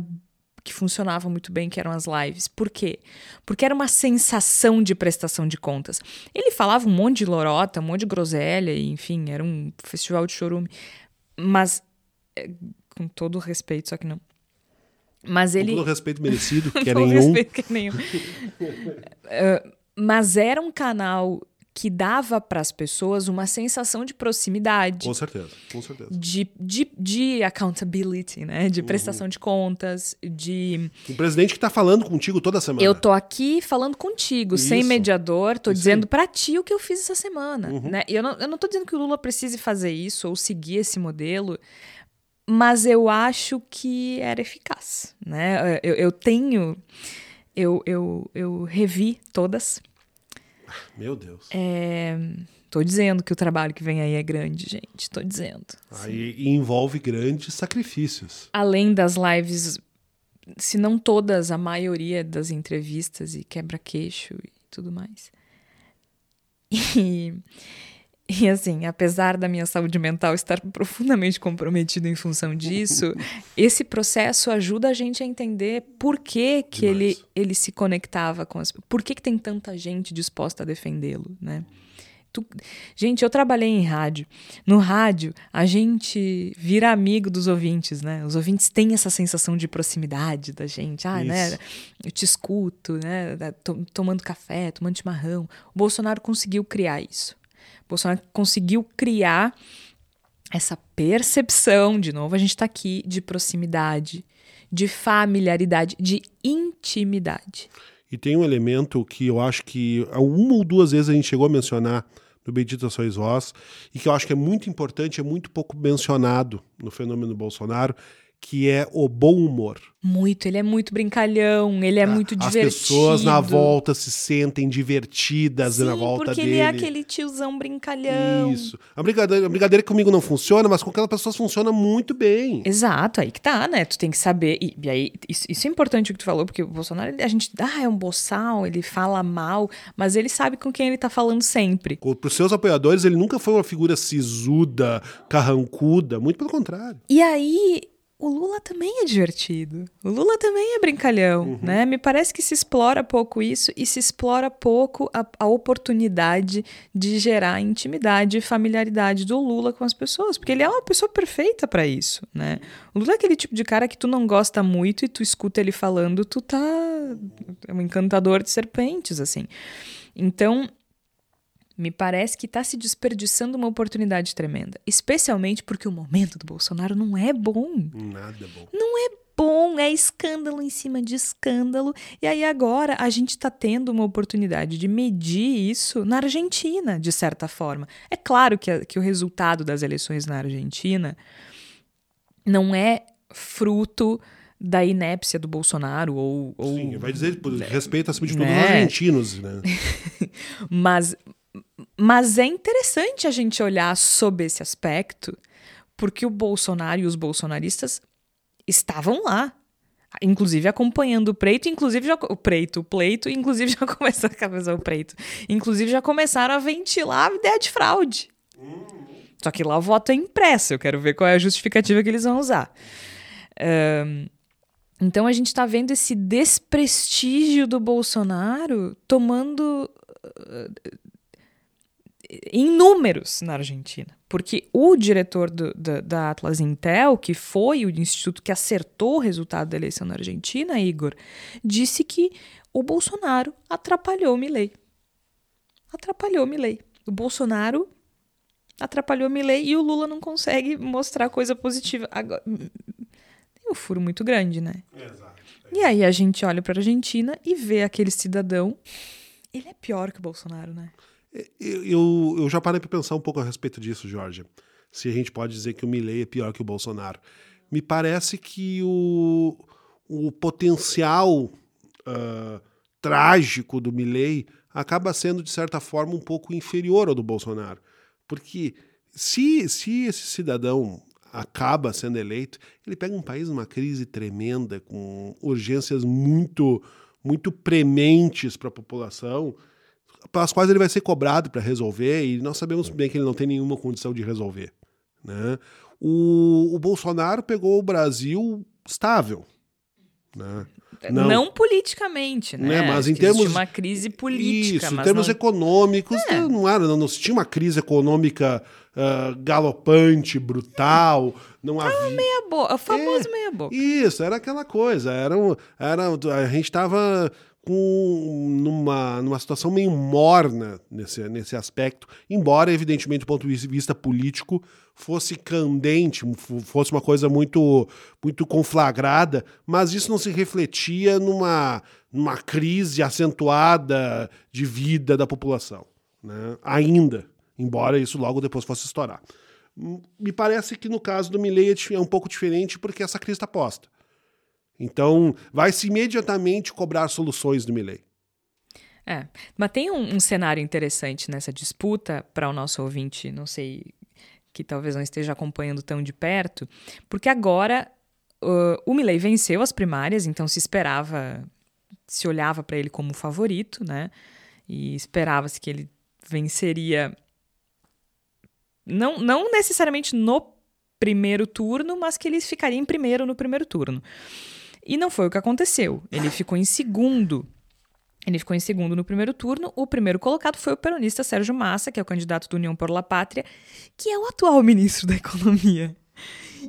que funcionava muito bem, que eram as lives. Por quê? Porque era uma sensação de prestação de contas. Ele falava um monte de lorota, um monte de groselha, enfim, era um festival de chorume. Mas, é, com todo respeito, só que não. Mas ele. Com todo respeito merecido, que é nenhum. respeito que é nenhum. uh, mas era um canal que dava para as pessoas uma sensação de proximidade. Com certeza, com certeza. De, de, de accountability, né? De uhum. prestação uhum. de contas, de... Um presidente que está falando contigo toda semana. Eu tô aqui falando contigo, Isso. sem mediador, tô isso dizendo para ti o que eu fiz essa semana, uhum. né? E eu não, eu não tô dizendo que o Lula precise fazer isso ou seguir esse modelo, mas eu acho que era eficaz, né? Eu, eu tenho... Eu, eu, eu revi todas meu Deus. É, tô dizendo que o trabalho que vem aí é grande, gente. Tô dizendo. Aí envolve grandes sacrifícios. Além das lives, se não todas, a maioria das entrevistas e quebra-queixo e tudo mais. E, e assim, apesar da minha saúde mental estar profundamente comprometida em função disso, esse processo ajuda a gente a entender por que, que ele, ele se conectava com as. Por que, que tem tanta gente disposta a defendê-lo, né? Tu, gente, eu trabalhei em rádio. No rádio, a gente vira amigo dos ouvintes, né? Os ouvintes têm essa sensação de proximidade da gente. Ah, né? Isso. né? Eu te escuto, né? Tomando café, tomando chimarrão. O Bolsonaro conseguiu criar isso. Bolsonaro conseguiu criar essa percepção, de novo a gente está aqui, de proximidade, de familiaridade, de intimidade. E tem um elemento que eu acho que uma ou duas vezes a gente chegou a mencionar no Bendita Sois Vós, e que eu acho que é muito importante, é muito pouco mencionado no fenômeno Bolsonaro, que é o bom humor. Muito, ele é muito brincalhão, ele é ah, muito divertido. As pessoas na volta se sentem divertidas Sim, na volta porque dele. porque ele é aquele tiozão brincalhão. Isso. A brincadeira, a brincadeira comigo não funciona, mas com aquelas pessoas funciona muito bem. Exato, aí que tá, né? Tu tem que saber. E, e aí, isso, isso, é importante o que tu falou, porque o Bolsonaro, a gente, ah, é um boçal, ele fala mal, mas ele sabe com quem ele tá falando sempre. Para os seus apoiadores, ele nunca foi uma figura sisuda, carrancuda, muito pelo contrário. E aí o Lula também é divertido. O Lula também é brincalhão, uhum. né? Me parece que se explora pouco isso e se explora pouco a, a, oportunidade de gerar intimidade e familiaridade do Lula com as pessoas, porque ele é uma pessoa perfeita para isso, né? O Lula é aquele tipo de cara que tu não gosta muito e tu escuta ele falando, tu tá é um encantador de serpentes assim. Então, me parece que está se desperdiçando uma oportunidade tremenda. Especialmente porque o momento do Bolsonaro não é bom. Nada é bom. Não é bom, é escândalo em cima de escândalo. E aí agora a gente está tendo uma oportunidade de medir isso na Argentina, de certa forma. É claro que, a, que o resultado das eleições na Argentina não é fruto da inépcia do Bolsonaro ou, ou Sim, vai dizer por respeito acima de tudo né? argentinos, né? mas mas é interessante a gente olhar sob esse aspecto, porque o Bolsonaro e os bolsonaristas estavam lá, inclusive acompanhando o Preito, inclusive já, o Preito, o Pleito, inclusive já começou a cabeça o Preito, inclusive já começaram a ventilar a ideia de fraude. Só que lá o voto é impresso, eu quero ver qual é a justificativa que eles vão usar. Um, então a gente está vendo esse desprestígio do Bolsonaro tomando em números na Argentina. Porque o diretor do, da, da Atlas Intel, que foi o instituto que acertou o resultado da eleição na Argentina, Igor, disse que o Bolsonaro atrapalhou Milley. Atrapalhou Milley. O Bolsonaro atrapalhou Milley e o Lula não consegue mostrar coisa positiva. Agora, tem um furo muito grande, né? Exato. E aí a gente olha para a Argentina e vê aquele cidadão. Ele é pior que o Bolsonaro, né? Eu, eu já parei para pensar um pouco a respeito disso, Jorge. Se a gente pode dizer que o Milley é pior que o Bolsonaro. Me parece que o, o potencial uh, trágico do Milley acaba sendo, de certa forma, um pouco inferior ao do Bolsonaro. Porque se, se esse cidadão acaba sendo eleito, ele pega um país numa crise tremenda, com urgências muito, muito prementes para a população, pelas quais ele vai ser cobrado para resolver, e nós sabemos bem que ele não tem nenhuma condição de resolver. Né? O, o Bolsonaro pegou o Brasil estável. Né? Não, não, politicamente, né? né? Mas em termos uma crise política, isso, em termos não... econômicos, é. não era, não, não se tinha uma crise econômica uh, galopante, brutal, não Tava havia. meia boca, o famoso é, meia boca. Isso, era aquela coisa, era, era a gente estava com numa, numa situação meio morna nesse, nesse aspecto, embora, evidentemente, do ponto de vista político, fosse candente, fosse uma coisa muito, muito conflagrada, mas isso não se refletia numa, numa crise acentuada de vida da população. Né? Ainda, embora isso logo depois fosse estourar. Me parece que no caso do Milley é um pouco diferente porque essa crise está posta. Então, vai-se imediatamente cobrar soluções do Milley. É, mas tem um, um cenário interessante nessa disputa para o nosso ouvinte, não sei, que talvez não esteja acompanhando tão de perto, porque agora uh, o Milley venceu as primárias, então se esperava, se olhava para ele como favorito, né? E esperava-se que ele venceria, não, não necessariamente no primeiro turno, mas que ele ficaria em primeiro no primeiro turno. E não foi o que aconteceu. Ele ficou em segundo. Ele ficou em segundo no primeiro turno. O primeiro colocado foi o peronista Sérgio Massa, que é o candidato do União por la Pátria, que é o atual ministro da Economia.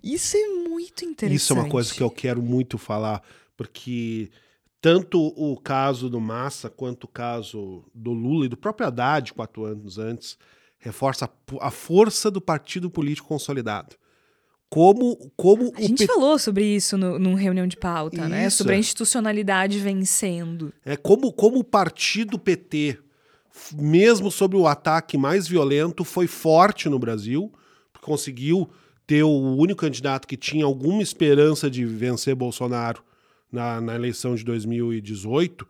Isso é muito interessante. Isso é uma coisa que eu quero muito falar, porque tanto o caso do Massa quanto o caso do Lula e do próprio Haddad, quatro anos antes, reforça a força do partido político consolidado como como a gente falou sobre isso no, numa reunião de pauta, isso. né? Sobre a institucionalidade vencendo. É como como o partido PT, mesmo sobre o ataque mais violento, foi forte no Brasil, conseguiu ter o único candidato que tinha alguma esperança de vencer Bolsonaro na, na eleição de 2018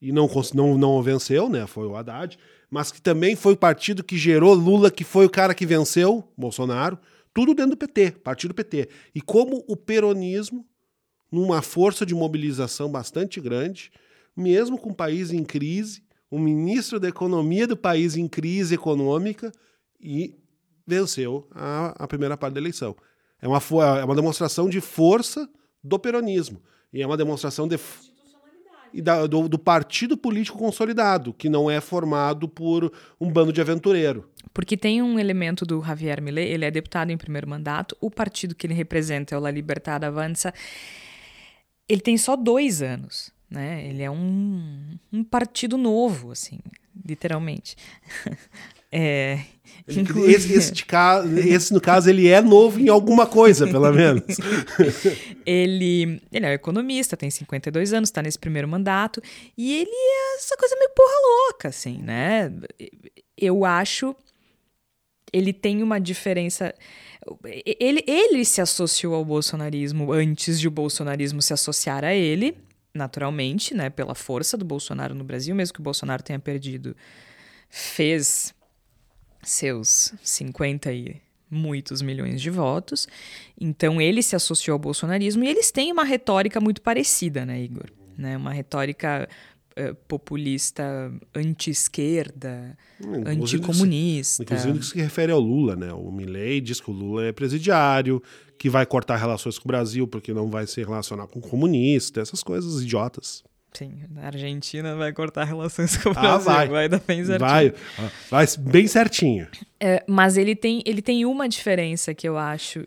e não, não, não venceu, né? Foi o Haddad, mas que também foi o partido que gerou Lula, que foi o cara que venceu Bolsonaro. Tudo dentro do PT, partido PT. E como o peronismo, numa força de mobilização bastante grande, mesmo com o país em crise, o ministro da Economia do país em crise econômica e venceu a, a primeira parte da eleição. É uma, é uma demonstração de força do peronismo. E é uma demonstração de e da, do, do, partido político consolidado, que não é formado por um bando de aventureiro. Porque tem um elemento do Javier Milei, ele é deputado em primeiro mandato, o partido que ele representa é o La Libertad Avança, ele tem só dois anos, né? Ele é um, um partido novo, assim, literalmente. É, esse, esse, caso, esse, no caso, ele é novo em alguma coisa, pelo menos. ele, ele é economista, tem 52 anos, está nesse primeiro mandato, e ele é essa coisa meio porra louca, assim, né? Eu acho. Ele tem uma diferença. Ele, ele se associou ao bolsonarismo antes de o bolsonarismo se associar a ele, naturalmente, né? Pela força do Bolsonaro no Brasil, mesmo que o Bolsonaro tenha perdido. Fez seus 50 e muitos milhões de votos. Então ele se associou ao bolsonarismo e eles têm uma retórica muito parecida, né, Igor? Né? Uma retórica uh, populista anti-esquerda, anticomunista. Inclusive que se refere ao Lula, né? O Milley diz que o Lula é presidiário, que vai cortar relações com o Brasil porque não vai se relacionar com comunista, essas coisas idiotas. Sim, a Argentina vai cortar relações com o ah, Brasil, vai. vai dar bem certinho. Vai, vai bem certinho. É, mas ele tem, ele tem uma diferença que eu acho,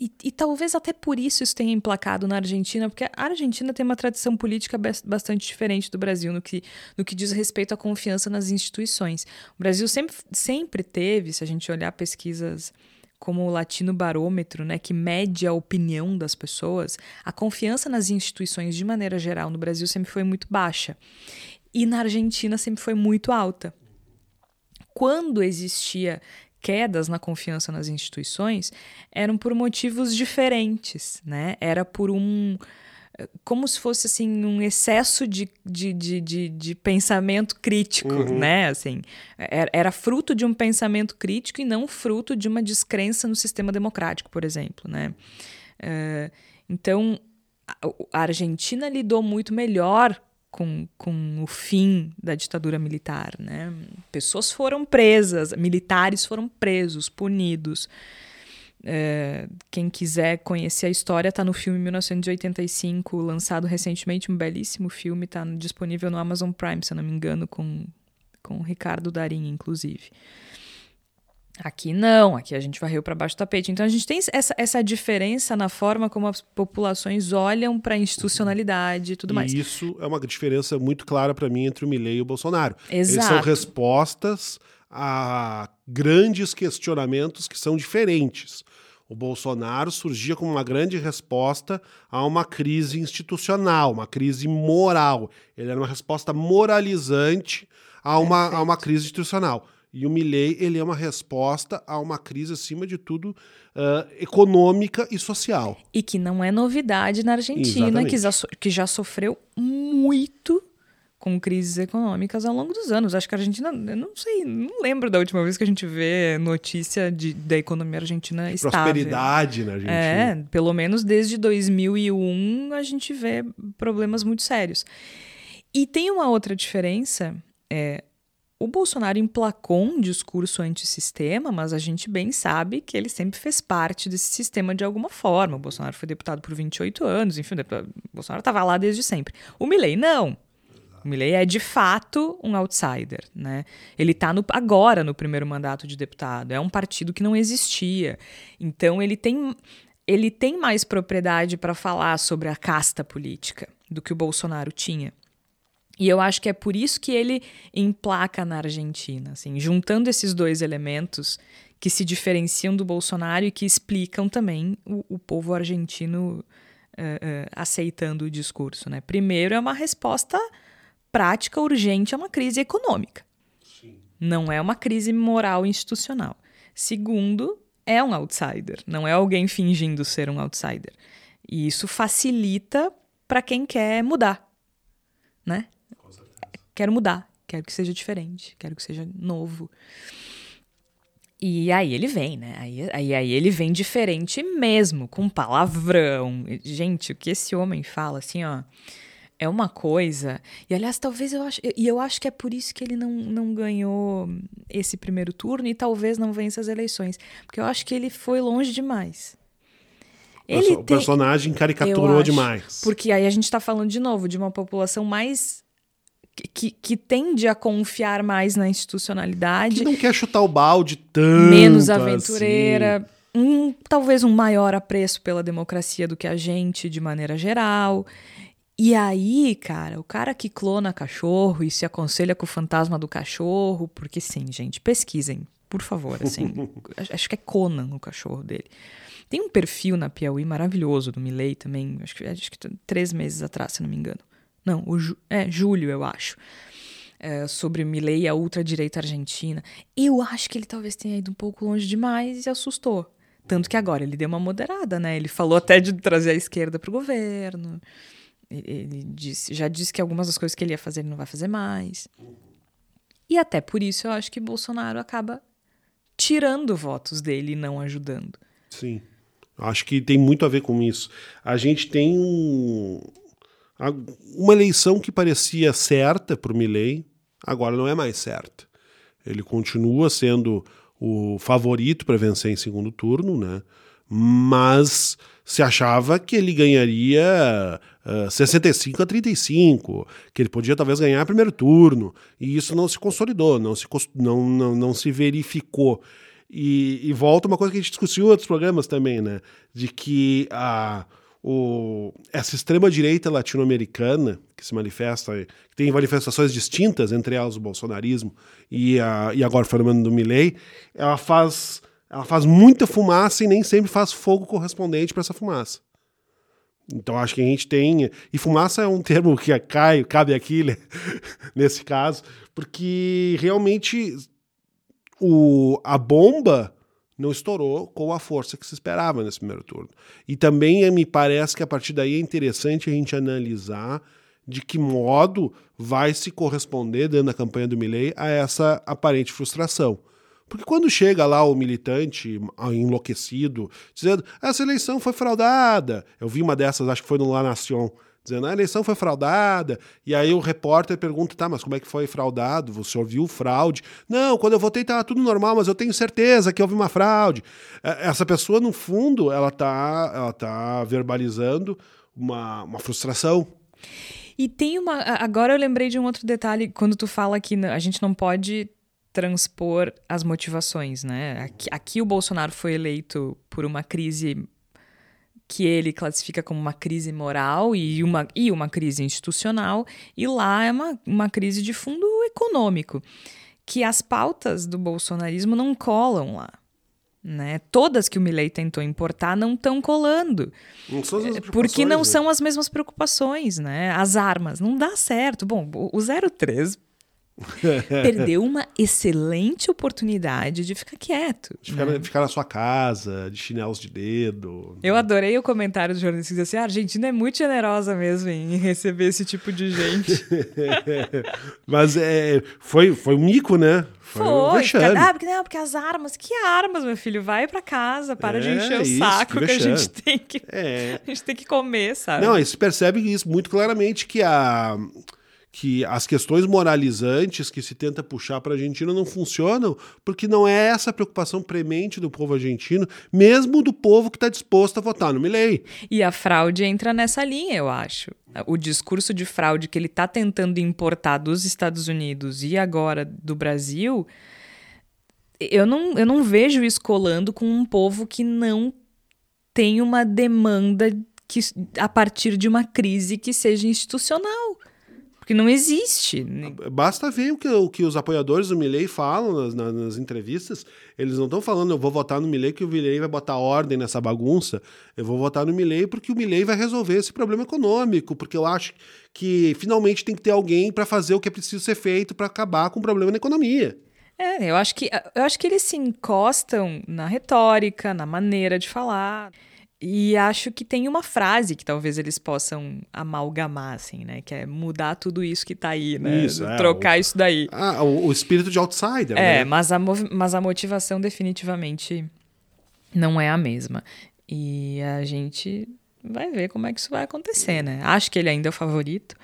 e, e, talvez até por isso isso tenha emplacado na Argentina, porque a Argentina tem uma tradição política bastante diferente do Brasil no que, no que diz respeito à confiança nas instituições. O Brasil sempre, sempre teve, se a gente olhar pesquisas como o Latino Barômetro, né, que mede a opinião das pessoas, a confiança nas instituições de maneira geral no Brasil sempre foi muito baixa. E na Argentina sempre foi muito alta. Quando existia quedas na confiança nas instituições, eram por motivos diferentes, né? Era por um como se fosse assim um excesso de, de, de, de, de pensamento crítico, uhum. né? Assim, era, era, fruto de um pensamento crítico e não fruto de uma descrença no sistema democrático, por exemplo, né? Uh, então, a Argentina lidou muito melhor com, com o fim da ditadura militar, né? Pessoas foram presas, militares foram presos, punidos. É, quem quiser conhecer a história, está no filme 1985, lançado recentemente, um belíssimo filme, está disponível no Amazon Prime, se eu não me engano, com, com Ricardo Darim, inclusive. Aqui não, aqui a gente varreu para baixo do tapete. Então a gente tem essa, essa diferença na forma como as populações olham para a institucionalidade e tudo mais. E isso é uma diferença muito clara para mim entre o Milley e o Bolsonaro. Exato. Eles são respostas a grandes questionamentos que são diferentes. O Bolsonaro surgia como uma grande resposta a uma crise institucional, uma crise moral. Ele era uma resposta moralizante a uma, a uma crise institucional. E o Milley, ele é uma resposta a uma crise, acima de tudo, uh, econômica e social. E que não é novidade na Argentina, que já, que já sofreu muito com crises econômicas ao longo dos anos. Acho que a Argentina, eu não sei, não lembro da última vez que a gente vê notícia de, da economia argentina estável. Prosperidade na Argentina. É, pelo menos desde 2001 a gente vê problemas muito sérios. E tem uma outra diferença, é, o Bolsonaro emplacou um discurso antissistema, mas a gente bem sabe que ele sempre fez parte desse sistema de alguma forma. O Bolsonaro foi deputado por 28 anos, enfim, o Bolsonaro estava lá desde sempre. O Milley não. Milley é de fato um outsider, né? Ele está agora no primeiro mandato de deputado. É um partido que não existia. Então ele tem ele tem mais propriedade para falar sobre a casta política do que o Bolsonaro tinha. E eu acho que é por isso que ele emplaca na Argentina, assim, juntando esses dois elementos que se diferenciam do Bolsonaro e que explicam também o, o povo argentino uh, uh, aceitando o discurso. Né? Primeiro, é uma resposta prática, urgente a uma crise econômica. Sim. Não é uma crise moral institucional. Segundo, é um outsider, não é alguém fingindo ser um outsider. E isso facilita para quem quer mudar, né? Quero mudar, quero que seja diferente, quero que seja novo. E aí ele vem, né? Aí, aí, aí ele vem diferente mesmo, com palavrão. Gente, o que esse homem fala, assim, ó é uma coisa. E aliás, talvez eu acho. E eu acho que é por isso que ele não, não ganhou esse primeiro turno e talvez não vença as eleições. Porque eu acho que ele foi longe demais. Ele o tem, personagem caricaturou demais. Porque aí a gente está falando de novo de uma população mais. Que, que tende a confiar mais na institucionalidade. Que não quer chutar o balde tanto. Menos aventureira. Assim. Um, talvez um maior apreço pela democracia do que a gente, de maneira geral. E aí, cara, o cara que clona cachorro e se aconselha com o fantasma do cachorro, porque sim, gente, pesquisem, por favor, assim. acho que é Conan o cachorro dele. Tem um perfil na Piauí maravilhoso do Milley também, acho que, acho que três meses atrás, se não me engano. Não, o Ju, é julho, eu acho. É, sobre Milley e a ultradireita argentina. Eu acho que ele talvez tenha ido um pouco longe demais e assustou. Tanto que agora ele deu uma moderada, né? Ele falou até de trazer a esquerda para o governo. Ele disse, já disse que algumas das coisas que ele ia fazer ele não vai fazer mais. E até por isso eu acho que Bolsonaro acaba tirando votos dele e não ajudando. Sim. Acho que tem muito a ver com isso. A gente tem um, uma eleição que parecia certa para o Milley, agora não é mais certa. Ele continua sendo o favorito para vencer em segundo turno, né? Mas se achava que ele ganharia uh, 65 a 35, que ele podia talvez ganhar primeiro turno, e isso não se consolidou, não se, não, não, não se verificou. E, e volta uma coisa que a gente discutiu em outros programas também, né? De que a, o, essa extrema-direita latino-americana, que se manifesta, que tem manifestações distintas, entre elas o bolsonarismo e, a, e agora o fenômeno do Milley, ela faz ela faz muita fumaça e nem sempre faz fogo correspondente para essa fumaça. Então acho que a gente tem. E fumaça é um termo que cai, cabe aqui né? nesse caso, porque realmente o, a bomba não estourou com a força que se esperava nesse primeiro turno. E também me parece que a partir daí é interessante a gente analisar de que modo vai se corresponder, dentro da campanha do Milley, a essa aparente frustração. Porque quando chega lá o militante enlouquecido, dizendo essa eleição foi fraudada, eu vi uma dessas, acho que foi no La Nation, dizendo a eleição foi fraudada, e aí o repórter pergunta, tá, mas como é que foi fraudado? Você ouviu fraude? Não, quando eu votei estava tudo normal, mas eu tenho certeza que houve uma fraude. É, essa pessoa, no fundo, ela está ela tá verbalizando uma, uma frustração. E tem uma. Agora eu lembrei de um outro detalhe, quando tu fala que a gente não pode transpor as motivações, né? Aqui, aqui, o Bolsonaro foi eleito por uma crise que ele classifica como uma crise moral e uma, e uma crise institucional, e lá é uma, uma crise de fundo econômico, que as pautas do bolsonarismo não colam lá. Né? Todas que o Milley tentou importar não estão colando. Não são as porque não né? são as mesmas preocupações, né? As armas, não dá certo. Bom, o 03 Perdeu uma excelente oportunidade de ficar quieto. De ficar, né? ficar, na sua casa, de chinelos de dedo. Eu adorei o comentário do jornalista que disse assim: ah, a Argentina é muito generosa mesmo em receber esse tipo de gente. Mas é, foi, foi um mico, né? Foi, foi um porque, ah, porque, não, porque as armas, que armas, meu filho? Vai para casa, para é, de encher o isso, saco que, que a gente tem que. É. A gente tem que comer, sabe? Não, e se percebe isso muito claramente que a que as questões moralizantes que se tenta puxar para a Argentina não funcionam, porque não é essa a preocupação premente do povo argentino, mesmo do povo que está disposto a votar no Milley. E a fraude entra nessa linha, eu acho. O discurso de fraude que ele está tentando importar dos Estados Unidos e agora do Brasil, eu não, eu não vejo isso colando com um povo que não tem uma demanda que, a partir de uma crise que seja institucional. Porque não existe. Basta ver o que, o que os apoiadores do Milley falam nas, nas, nas entrevistas. Eles não estão falando, eu vou votar no Milley que o Milley vai botar ordem nessa bagunça. Eu vou votar no Milley porque o Milley vai resolver esse problema econômico. Porque eu acho que finalmente tem que ter alguém para fazer o que é preciso ser feito para acabar com o problema na economia. É, eu acho que eu acho que eles se encostam na retórica, na maneira de falar. E acho que tem uma frase que talvez eles possam amalgamar, assim, né? Que é mudar tudo isso que tá aí, né? Isso, é, Trocar o, isso daí. Ah, o, o, espírito de outsider, É, né? mas, a, mas a motivação definitivamente não é a mesma. E a gente vai ver como é que isso vai acontecer, né? Acho que ele ainda é o favorito.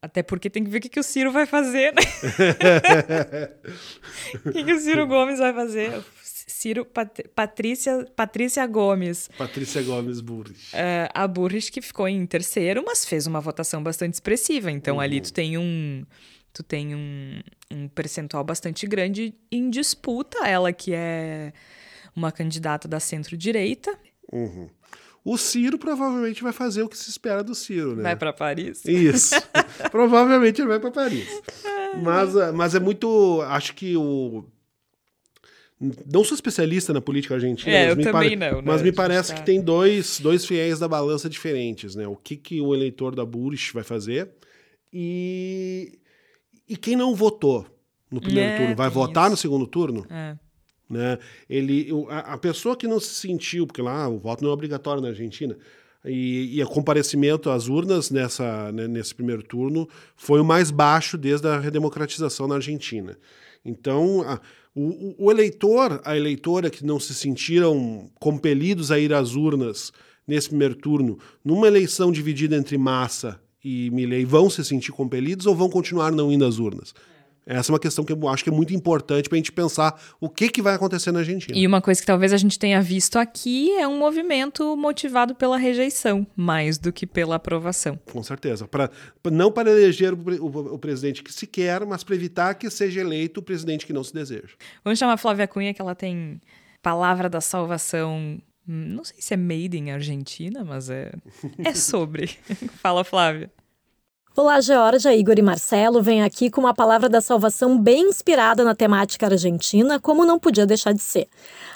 Até porque tem que ver o que, que o Ciro vai fazer, né? o que, que o Ciro Gomes vai fazer? Ciro Pat Patrícia, Patrícia Gomes. Patrícia Gomes Burris. Uh, a Burris que ficou em terceiro, mas fez uma votação bastante expressiva. Então uhum. ali tu tem um tu tem um, um percentual bastante grande em disputa. Ela que é uma candidata da centro-direita. Uhum. O Ciro provavelmente vai fazer o que se espera do Ciro, né? Vai para Paris. Isso. provavelmente ele vai para Paris. Mas, mas é muito. Acho que o não sou especialista na política argentina. É, eu também não. Né? Mas me parece que tem dois, dois fiéis da balança diferentes, né? O que, que o eleitor da Bush vai fazer e, e quem não votou no primeiro é, turno vai votar isso. no segundo turno? É. Né? Ele, a, a, pessoa que não se sentiu, porque lá o voto não é obrigatório na Argentina, e, e o comparecimento às urnas nessa, né, nesse primeiro turno foi o mais baixo desde a redemocratização na Argentina. Então, a, o, o, eleitor, a eleitora que não se sentiram compelidos a ir às urnas nesse primeiro turno, numa eleição dividida entre Massa e Milley, vão se sentir compelidos ou vão continuar não indo às urnas? Essa é uma questão que eu acho que é muito importante para a gente pensar o que, que vai acontecer na Argentina. E uma coisa que talvez a gente tenha visto aqui é um movimento motivado pela rejeição, mais do que pela aprovação. Com certeza. Pra, não para eleger o, o, o presidente que se quer, mas para evitar que seja eleito o presidente que não se deseja. Vamos chamar a Flávia Cunha, que ela tem palavra da salvação. Não sei se é made in Argentina, mas é, é sobre. Fala, Flávia. Olá, Georgia, Igor e Marcelo vem aqui com uma palavra da salvação bem inspirada na temática argentina, como não podia deixar de ser.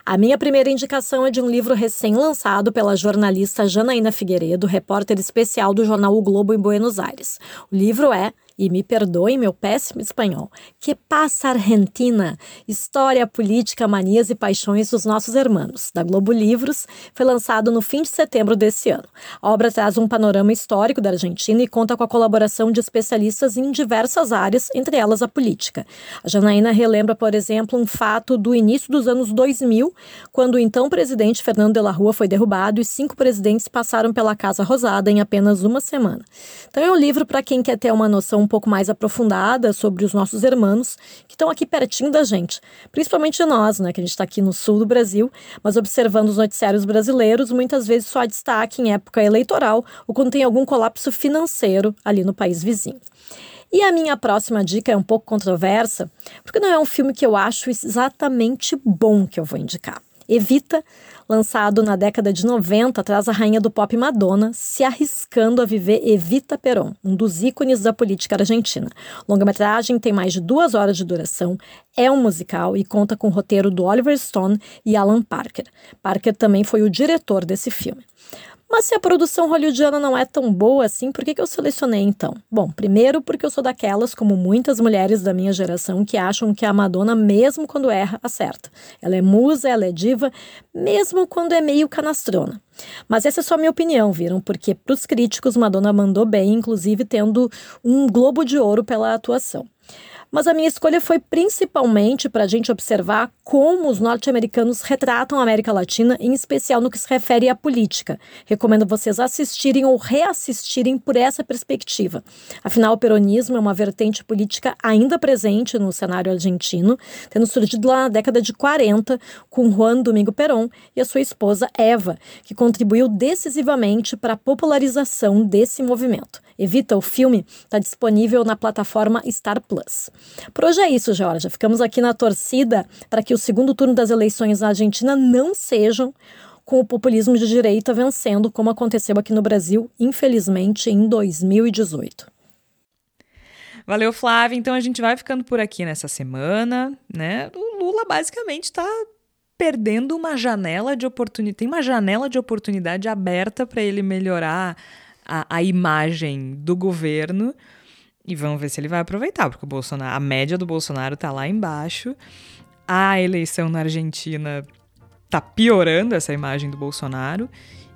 A minha primeira indicação é de um livro recém-lançado pela jornalista Janaína Figueiredo, repórter especial do jornal O Globo em Buenos Aires. O livro é e me perdoem meu péssimo espanhol. Que passa Argentina? História, política, manias e paixões dos nossos hermanos, da Globo Livros, foi lançado no fim de setembro desse ano. A obra traz um panorama histórico da Argentina e conta com a colaboração de especialistas em diversas áreas, entre elas a política. A Janaína relembra, por exemplo, um fato do início dos anos 2000, quando o então presidente Fernando de la Rua foi derrubado e cinco presidentes passaram pela Casa Rosada em apenas uma semana. Então é um livro para quem quer ter uma noção um pouco mais aprofundada sobre os nossos irmãos que estão aqui pertinho da gente, principalmente nós, né, que a gente está aqui no sul do Brasil, mas observando os noticiários brasileiros, muitas vezes só há destaque em época eleitoral ou quando tem algum colapso financeiro ali no país vizinho. E a minha próxima dica é um pouco controversa, porque não é um filme que eu acho exatamente bom que eu vou indicar. Evita lançado na década de 90, traz a rainha do pop Madonna se arriscando a viver Evita Peron, um dos ícones da política argentina. Longa-metragem tem mais de duas horas de duração, é um musical e conta com o roteiro do Oliver Stone e Alan Parker. Parker também foi o diretor desse filme. Mas se a produção hollywoodiana não é tão boa assim, por que, que eu selecionei então? Bom, primeiro porque eu sou daquelas, como muitas mulheres da minha geração, que acham que a Madonna, mesmo quando erra, acerta. Ela é musa, ela é diva, mesmo quando é meio canastrona. Mas essa é só minha opinião, viram? Porque para os críticos, Madonna mandou bem, inclusive tendo um Globo de Ouro pela atuação. Mas a minha escolha foi principalmente para a gente observar como os norte-americanos retratam a América Latina, em especial no que se refere à política. Recomendo vocês assistirem ou reassistirem por essa perspectiva. Afinal, o peronismo é uma vertente política ainda presente no cenário argentino, tendo surgido lá na década de 40 com Juan Domingo Perón e a sua esposa Eva, que contribuiu decisivamente para a popularização desse movimento. Evita, o filme está disponível na plataforma Star Plus. Por hoje é isso, Georgia. Ficamos aqui na torcida para que o segundo turno das eleições na Argentina não sejam com o populismo de direita vencendo, como aconteceu aqui no Brasil, infelizmente, em 2018. Valeu, Flávia. Então a gente vai ficando por aqui nessa semana, né? O Lula basicamente está perdendo uma janela de oportunidade, tem uma janela de oportunidade aberta para ele melhorar a, a imagem do governo. E vamos ver se ele vai aproveitar, porque o Bolsonaro, a média do Bolsonaro tá lá embaixo. A eleição na Argentina tá piorando essa imagem do Bolsonaro.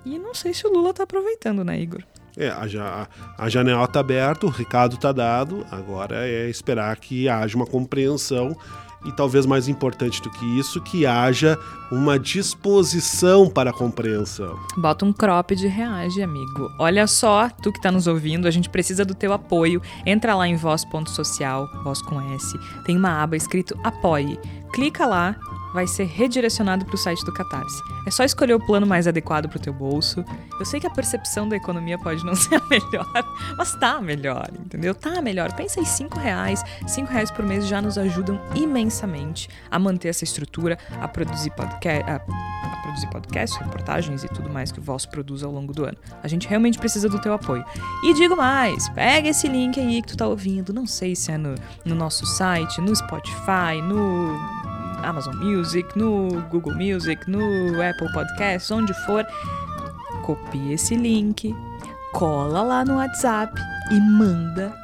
E não sei se o Lula tá aproveitando, né, Igor? É, a, a, janela tá aberta, o recado tá dado. Agora é esperar que haja uma compreensão e talvez mais importante do que isso, que haja uma disposição para a compreensão. Bota um cropped e reage, amigo. Olha só, tu que está nos ouvindo, a gente precisa do teu apoio. Entra lá em voz.social, voz com S, tem uma aba escrito apoie. Clica lá, vai ser redirecionado para o site do Catarse. É só escolher o plano mais adequado para o teu bolso. Eu sei que a percepção da economia pode não ser a melhor, mas tá melhor, entendeu? Tá melhor. Pensa em cinco reais. Cinco reais por mês já nos ajudam imensamente a manter essa estrutura, a produzir podcast, a, a produzir podcasts, reportagens e tudo mais que o Voz produz ao longo do ano. A gente realmente precisa do teu apoio. E digo mais, pega esse link aí que tu tá ouvindo, não sei se é no, no nosso site, no Spotify, no Amazon Music, no Google Music, no Apple Podcasts, onde for, copia esse link, cola lá no WhatsApp e manda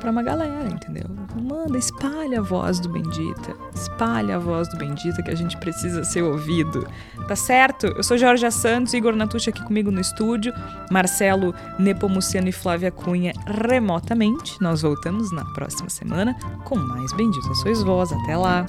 para uma galera, entendeu? Manda, espalha a voz do Bendita. Espalha a voz do Bendita que a gente precisa ser ouvido. Tá certo? Eu sou Jorge Santos, Igor Natucci aqui comigo no estúdio, Marcelo Nepomuceno e Flávia Cunha remotamente. Nós voltamos na próxima semana com mais Bendita Sois Voz. Até lá!